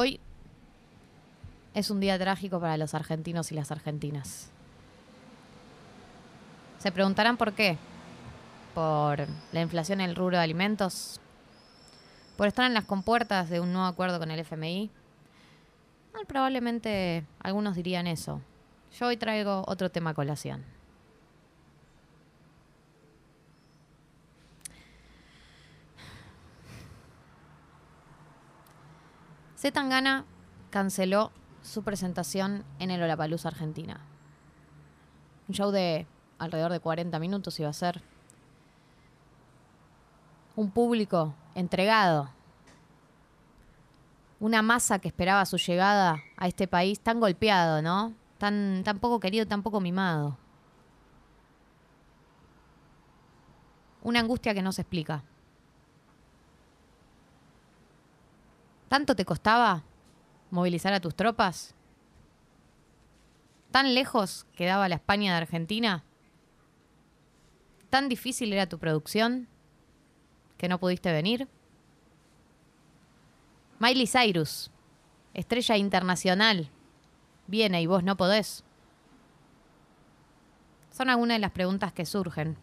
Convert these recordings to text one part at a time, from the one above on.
Hoy es un día trágico para los argentinos y las argentinas. Se preguntarán por qué. Por la inflación en el rubro de alimentos. Por estar en las compuertas de un nuevo acuerdo con el FMI. Probablemente algunos dirían eso. Yo hoy traigo otro tema a colación. Zetangana canceló su presentación en el Olapalooza Argentina. Un show de alrededor de 40 minutos iba a ser. Un público entregado. Una masa que esperaba su llegada a este país tan golpeado, ¿no? Tan, tan poco querido, tan poco mimado. Una angustia que no se explica. ¿Tanto te costaba movilizar a tus tropas? ¿Tan lejos quedaba la España de Argentina? ¿Tan difícil era tu producción que no pudiste venir? Miley Cyrus, estrella internacional, viene y vos no podés. Son algunas de las preguntas que surgen.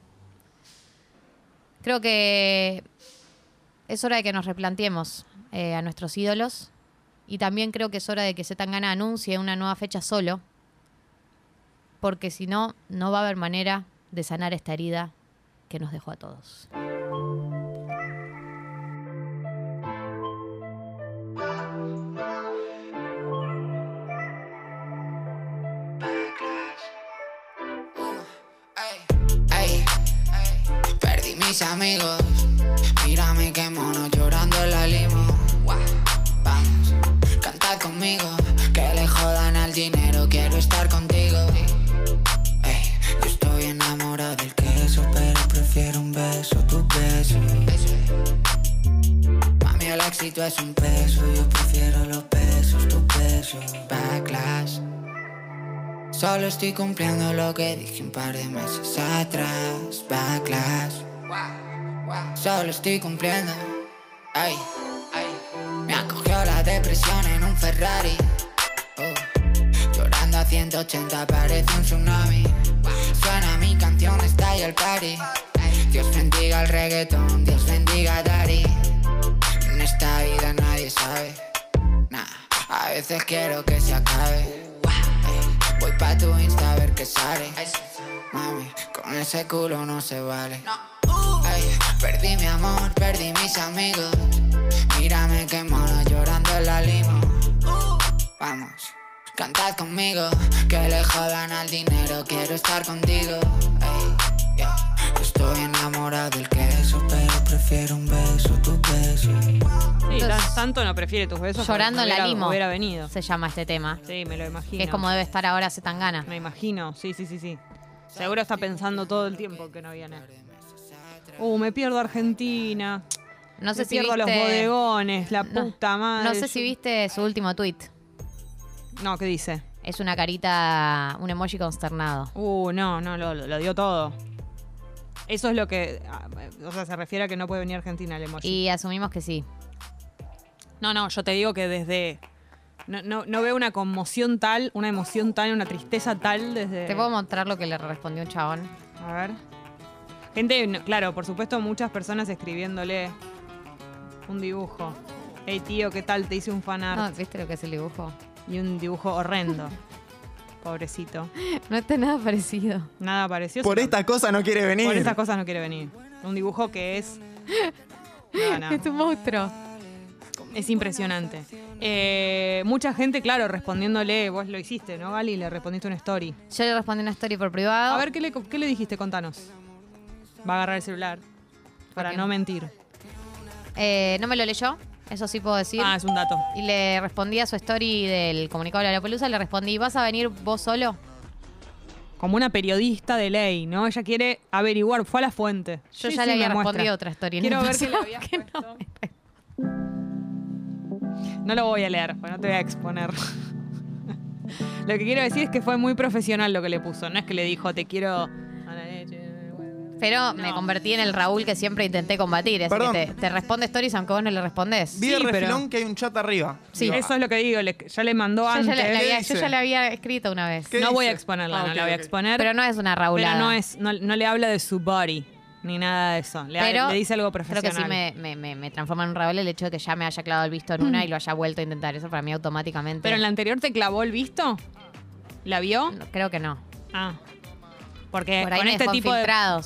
Creo que es hora de que nos replanteemos eh, a nuestros ídolos y también creo que es hora de que Zetangana anuncie una nueva fecha solo, porque si no, no va a haber manera de sanar esta herida que nos dejó a todos. Mis amigos. Mírame qué mono llorando en la limo. Vamos, canta conmigo. Que le jodan al dinero, quiero estar contigo. Ey, yo estoy enamorado del queso, pero prefiero un beso, tu beso. Mami, el éxito es un peso, yo prefiero los besos, tu beso. Backlash. Solo estoy cumpliendo lo que dije un par de meses atrás. Backlash. Solo estoy cumpliendo. Ay, ay. Me acogió la depresión en un Ferrari. Oh. Llorando a 180 parece un tsunami. Suena mi canción, está ahí el party. Dios bendiga el reggaetón, Dios bendiga a Daddy. En esta vida nadie sabe. Nah, a veces quiero que se acabe. Voy pa' tu Insta a ver qué sale. Mami, con ese culo no se vale. Perdí mi amor, perdí mis amigos. Mírame qué mono llorando en la limo. Vamos, cantad conmigo, que le jodan al dinero, quiero estar contigo. Ey, yeah. Estoy enamorado del queso, pero prefiero un beso, tu beso. Sí, tanto no prefiere tus besos. Llorando en la limo. Hubiera venido. Se llama este tema. Sí, me lo imagino. Que es como debe estar ahora Zetangana. Me imagino, sí, sí, sí, sí. Seguro está pensando todo el tiempo que no viene. Uh, me pierdo Argentina. No sé me si pierdo viste... los bodegones, la No- puta madre. No sé si viste su último tweet. No, ¿qué dice? Es una carita, un emoji consternado. Uh, no, no, lo, lo dio todo. Eso es lo que. ah, O sea, se refiere a que no puede venir a Argentina el emoji. Y asumimos que sí. No, no, yo te digo que desde. No, no, no veo una conmoción tal, una emoción tal, una tristeza tal desde. Te puedo mostrar lo que le respondió un chabón. A ver. Gente, claro, por supuesto, muchas personas escribiéndole un dibujo. Hey tío, ¿qué tal? Te hice un fanart. No, ¿viste lo que es el dibujo? Y un dibujo horrendo. Pobrecito. No está nada parecido. Nada pareció. Por esta cosa no quiere venir. Por estas cosas no quiere venir. Un dibujo que es. No, no. Es un monstruo. Es impresionante. Eh, mucha gente, claro, respondiéndole, vos lo hiciste, ¿no, Gali? Le respondiste una story. Yo le respondí una story por privado. A ver, ¿qué le, qué le dijiste? Contanos. Va a agarrar el celular. Para no mentir. Eh, no me lo leyó, eso sí puedo decir. Ah, es un dato. Y le respondí a su story del comunicado de la Pelusa, le respondí, ¿vas a venir vos solo? Como una periodista de ley, ¿no? Ella quiere averiguar, fue a la fuente. Yo Sí, ya sí, le había me muestra. respondido otra story. en Quiero el ver qué le pasado habías que no puesto. No lo voy a leer, pues no te voy a exponer. Lo que quiero decir es que fue muy profesional lo que le puso. No es que le dijo, te quiero. Pero me convertí en el Raúl que siempre intenté combatir. Es Perdón. que te, te responde stories aunque vos no le respondés. Vi pero- refilón que hay un chat arriba. Sí. Digo, Eso es lo que digo, le- ya le mandó Yo antes. ya, le- le había, yo dice? ya le había escrito una vez. ¿Qué no voy a dice? exponerla, Ah, no ok, la voy a ok. exponer. Pero no es una. Pero no, es, no, no le habla de su body, ni nada de eso. Le, Pero le dice algo Creo profesional. que sí me, me, me, me transforma en un Raúl el hecho de que ya me haya clavado el visto en una y lo haya vuelto a intentar. Eso para mí automáticamente. ¿Pero en la anterior te clavó el visto? ¿La vio? No, creo que no. Ah. Porque Por ahí con me este, dejó tipo de,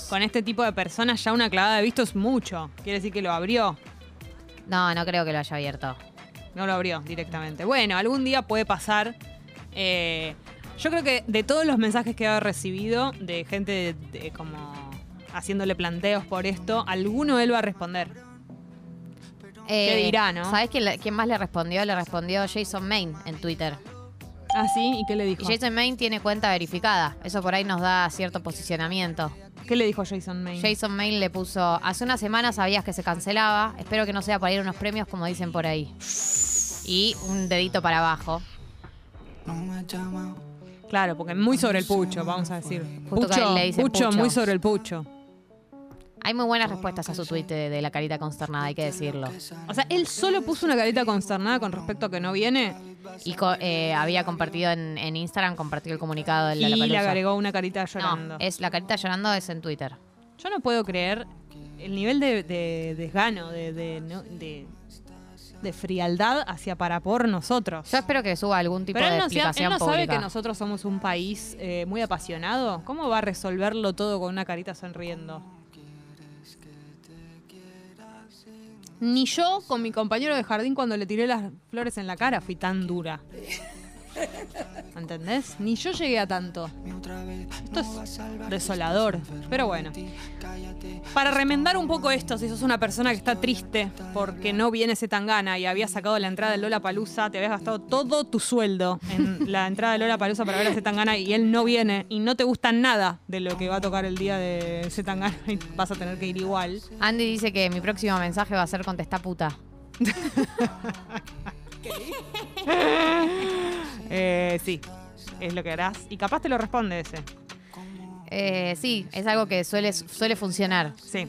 con este tipo de personas ya una clavada de visto es mucho. Quiere decir que lo abrió. No, no creo que lo haya abierto. No lo abrió directamente. Bueno, algún día puede pasar. Eh, yo creo que de todos los mensajes que he recibido de gente de- de como haciéndole planteos por esto, alguno él va a responder. Eh, dirá, no? ¿Sabes quién, quién más le respondió? Le respondió Jason Main en Twitter. Ah, sí, ¿y qué le dijo? Y Jason Main tiene cuenta verificada. Eso por ahí nos da cierto posicionamiento. ¿Qué le dijo Jason Main? Jason Main le puso, hace una semana sabías que se cancelaba, espero que no sea para ir a unos premios como dicen por ahí. Y un dedito para abajo. Claro, porque muy sobre el pucho, vamos a decir. Justo que a él le dicen pucho, pucho. muy sobre el pucho. Hay muy buenas respuestas a su tweet de, de la carita consternada, hay que decirlo. O sea, él solo puso una carita consternada con respecto a que no viene Y co- eh, había compartido en, en Instagram, compartió el comunicado del y le agregó una carita llorando. No, es la carita llorando es en Twitter. Yo no puedo creer el nivel de, de desgano, de, de, no- de- de frialdad hacia para por nosotros. Yo espero que suba algún tipo Pero él de no, si- él explicación no sabe que nosotros somos un país eh, muy apasionado. ¿Cómo va a resolverlo todo con una carita sonriendo? Ni yo con mi compañero de jardín cuando le tiré las flores en la cara fui tan dura. ¿Entendés? Ni yo llegué a tanto. Esto es desolador. Pero bueno. Para remendar un poco esto, si sos una persona que está triste porque no viene ese tangana y habías sacado la entrada del Lola Palusa, te habías gastado todo tu sueldo en la entrada del Lola Palusa para ver a Zetangana y él no viene y no te gusta nada de lo que va a tocar el día de Zetangana y vas a tener que ir igual. Andy dice que mi próximo mensaje va a ser contesta puta. Eh, sí, es lo que harás. Y capaz te lo responde ese. Eh, sí, es algo que suele, suele funcionar. Sí.